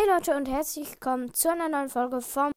Hey Leute und herzlich willkommen zu einer neuen Folge vom